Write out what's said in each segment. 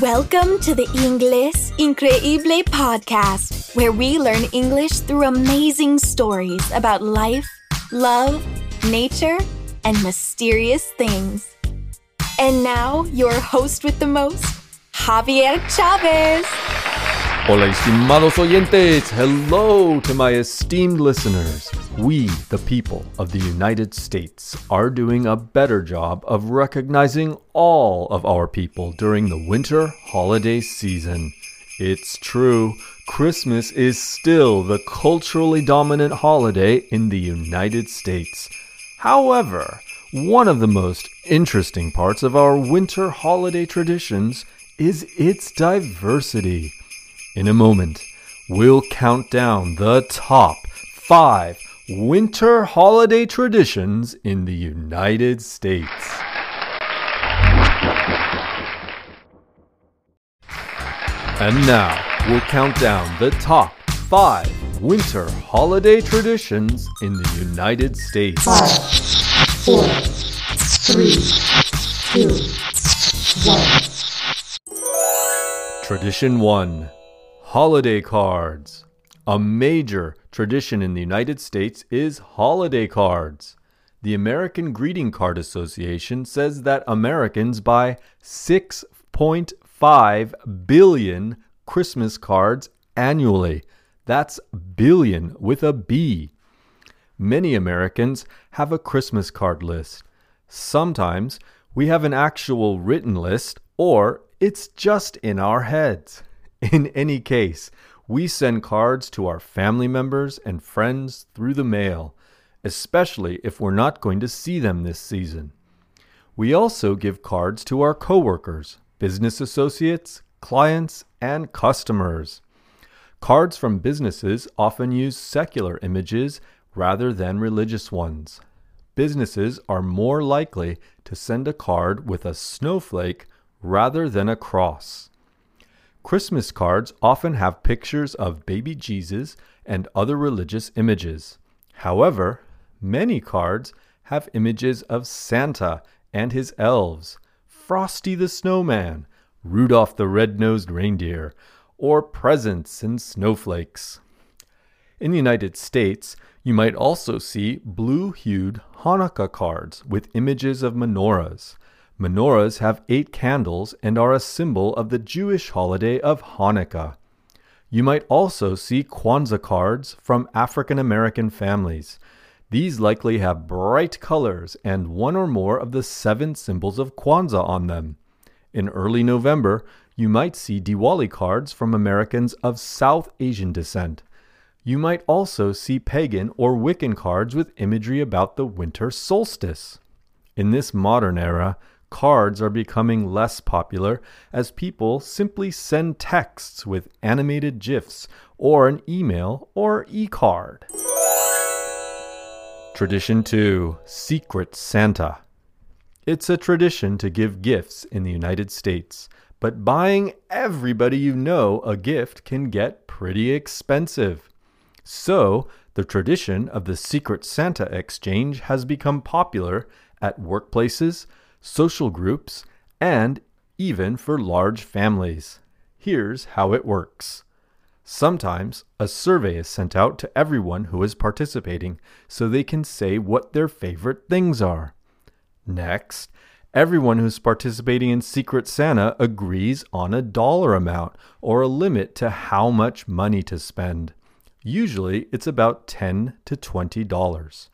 Welcome to the Inglés Increíble podcast, where we learn English through amazing stories about life, love, nature, and mysterious things. And now, your host with the most, Javier Chavez. Hola, estimados oyentes. Hello to my esteemed listeners. We, the people of the United States, are doing a better job of recognizing all of our people during the winter holiday season. It's true, Christmas is still the culturally dominant holiday in the United States. However, one of the most interesting parts of our winter holiday traditions is its diversity. In a moment, we'll count down the top five winter holiday traditions in the United States. And now, we'll count down the top five winter holiday traditions in the United States. Five, four, three, two, one. Tradition 1 Holiday cards. A major tradition in the United States is holiday cards. The American Greeting Card Association says that Americans buy 6.5 billion Christmas cards annually. That's billion with a B. Many Americans have a Christmas card list. Sometimes we have an actual written list, or it's just in our heads. In any case, we send cards to our family members and friends through the mail, especially if we're not going to see them this season. We also give cards to our coworkers, business associates, clients, and customers. Cards from businesses often use secular images rather than religious ones. Businesses are more likely to send a card with a snowflake rather than a cross. Christmas cards often have pictures of baby Jesus and other religious images. However, many cards have images of Santa and his elves, Frosty the Snowman, Rudolph the Red-Nosed Reindeer, or presents and snowflakes. In the United States, you might also see blue hued Hanukkah cards with images of menorahs. Menorahs have eight candles and are a symbol of the Jewish holiday of Hanukkah. You might also see Kwanzaa cards from African American families. These likely have bright colors and one or more of the seven symbols of Kwanzaa on them. In early November, you might see Diwali cards from Americans of South Asian descent. You might also see pagan or Wiccan cards with imagery about the winter solstice. In this modern era, cards are becoming less popular as people simply send texts with animated GIFs or an email or e card. Tradition 2 Secret Santa. It's a tradition to give gifts in the United States, but buying everybody you know a gift can get pretty expensive. So, the tradition of the Secret Santa exchange has become popular at workplaces, social groups, and even for large families. Here's how it works. Sometimes a survey is sent out to everyone who is participating so they can say what their favorite things are. Next, everyone who's participating in Secret Santa agrees on a dollar amount or a limit to how much money to spend. Usually it's about 10 to 20 dollars.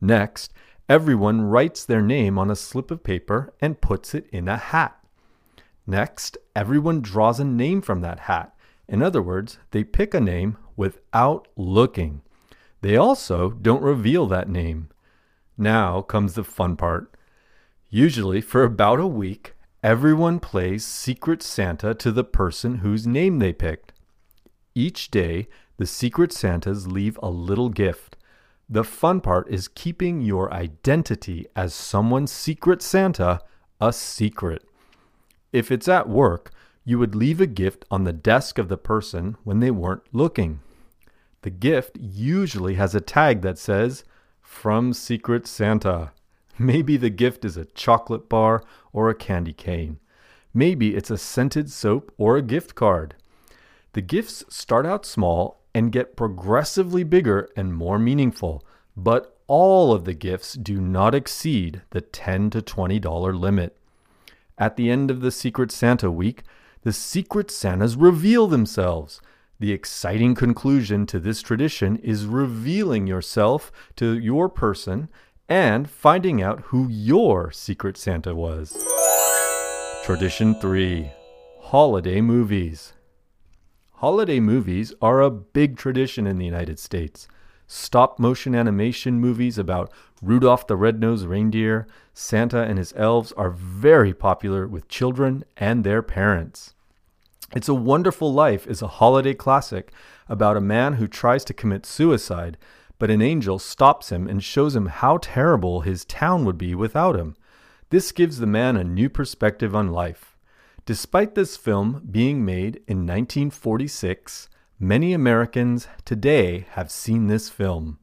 Next, everyone writes their name on a slip of paper and puts it in a hat. Next, everyone draws a name from that hat. In other words, they pick a name without looking. They also don't reveal that name. Now comes the fun part. Usually, for about a week, everyone plays Secret Santa to the person whose name they picked. Each day, the Secret Santas leave a little gift. The fun part is keeping your identity as someone's Secret Santa a secret. If it's at work, you would leave a gift on the desk of the person when they weren't looking. The gift usually has a tag that says, From Secret Santa. Maybe the gift is a chocolate bar or a candy cane. Maybe it's a scented soap or a gift card. The gifts start out small and get progressively bigger and more meaningful, but all of the gifts do not exceed the 10 to $20 limit. At the end of the Secret Santa week, the Secret Santas reveal themselves. The exciting conclusion to this tradition is revealing yourself to your person and finding out who your Secret Santa was. Tradition 3 Holiday Movies. Holiday movies are a big tradition in the United States. Stop motion animation movies about Rudolph the Red-Nosed Reindeer, Santa and his elves are very popular with children and their parents. It's a Wonderful Life is a holiday classic about a man who tries to commit suicide, but an angel stops him and shows him how terrible his town would be without him. This gives the man a new perspective on life. Despite this film being made in 1946, many Americans today have seen this film.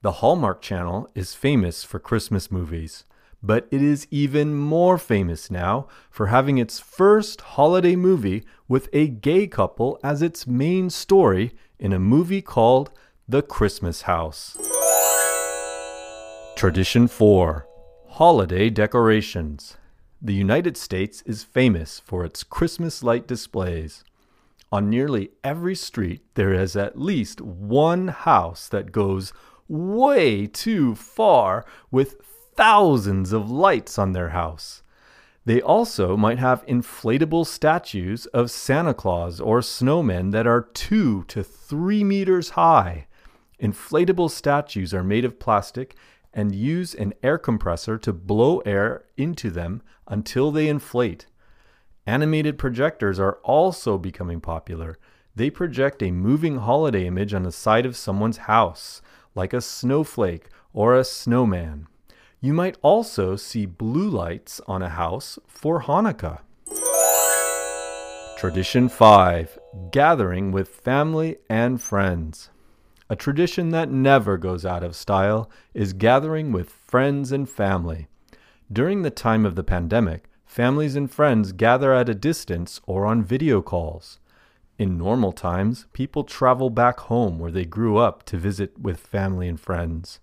The Hallmark Channel is famous for Christmas movies, but it is even more famous now for having its first holiday movie with a gay couple as its main story in a movie called The Christmas House. Tradition 4 Holiday Decorations. The United States is famous for its Christmas light displays. On nearly every street, there is at least one house that goes way too far with thousands of lights on their house. They also might have inflatable statues of Santa Claus or snowmen that are two to three meters high. Inflatable statues are made of plastic and use an air compressor to blow air into them until they inflate. Animated projectors are also becoming popular. They project a moving holiday image on the side of someone's house, like a snowflake or a snowman. You might also see blue lights on a house for Hanukkah. Tradition 5 Gathering with Family and Friends. A tradition that never goes out of style is gathering with friends and family. During the time of the pandemic, families and friends gather at a distance or on video calls. In normal times, people travel back home where they grew up to visit with family and friends.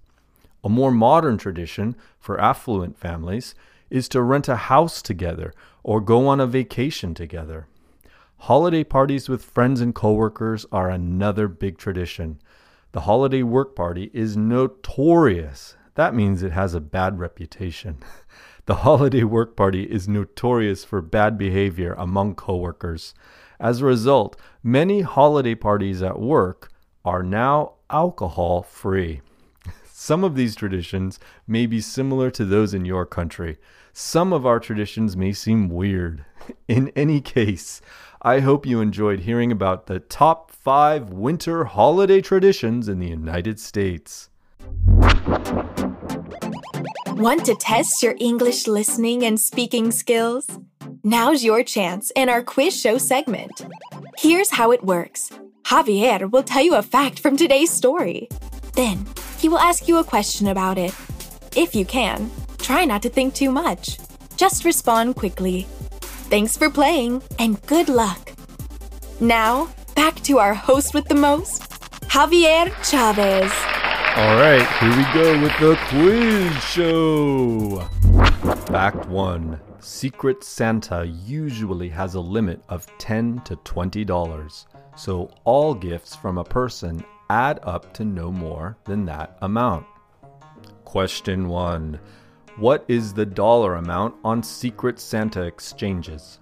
A more modern tradition for affluent families is to rent a house together or go on a vacation together. Holiday parties with friends and coworkers are another big tradition. The holiday work party is notorious. That means it has a bad reputation. The holiday work party is notorious for bad behavior among coworkers. As a result, many holiday parties at work are now alcohol free. Some of these traditions may be similar to those in your country. Some of our traditions may seem weird. In any case, I hope you enjoyed hearing about the top five winter holiday traditions in the United States. Want to test your English listening and speaking skills? Now's your chance in our quiz show segment. Here's how it works Javier will tell you a fact from today's story. Then, he will ask you a question about it. If you can, try not to think too much. Just respond quickly. Thanks for playing, and good luck. Now, back to our host with the most, Javier Chavez. All right, here we go with the quiz show. Fact 1 Secret Santa usually has a limit of 10 to $20, so all gifts from a person add up to no more than that amount. Question 1 What is the dollar amount on Secret Santa exchanges?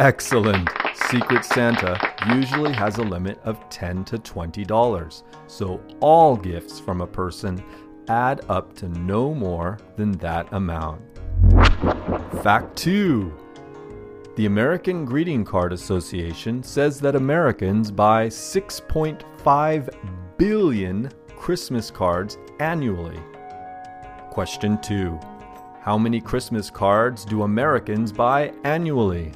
Excellent! Secret Santa usually has a limit of $10 to $20, so all gifts from a person add up to no more than that amount. Fact 2 The American Greeting Card Association says that Americans buy 6.5 billion Christmas cards annually. Question 2 How many Christmas cards do Americans buy annually?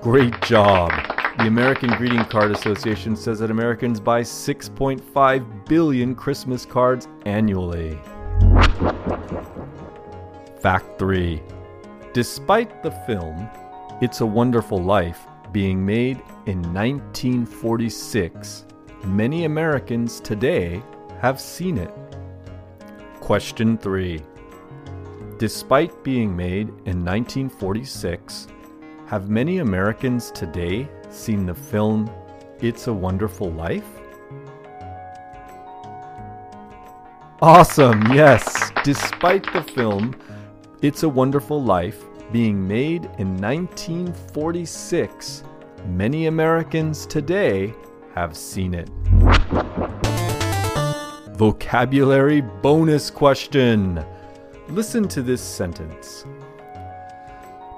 Great job! The American Greeting Card Association says that Americans buy 6.5 billion Christmas cards annually. Fact 3. Despite the film It's a Wonderful Life being made in 1946, many Americans today have seen it. Question 3. Despite being made in 1946, have many Americans today seen the film It's a Wonderful Life? Awesome, yes. Despite the film It's a Wonderful Life being made in 1946, many Americans today have seen it. Vocabulary bonus question. Listen to this sentence.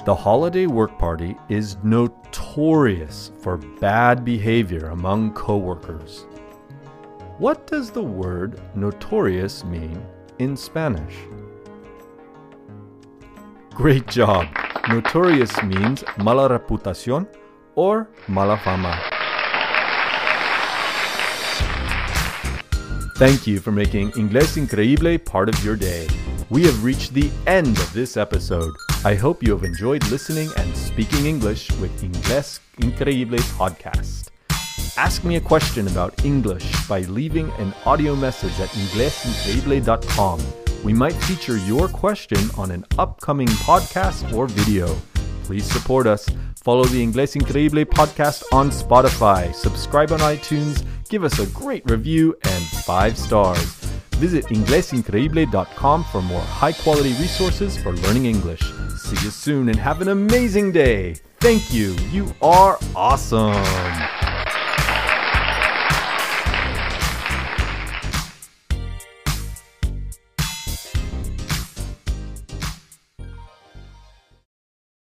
The holiday work party is notorious for bad behavior among coworkers. What does the word notorious mean in Spanish? Great job! Notorious means mala reputación or mala fama. Thank you for making Inglés Increíble part of your day. We have reached the end of this episode. I hope you have enjoyed listening and speaking English with Inglés Increíble podcast. Ask me a question about English by leaving an audio message at inglesincreíble.com. We might feature your question on an upcoming podcast or video. Please support us. Follow the Inglés Increíble podcast on Spotify. Subscribe on iTunes. Give us a great review and five stars. Visit inglesincreíble.com for more high quality resources for learning English. See you soon and have an amazing day. Thank you. You are awesome.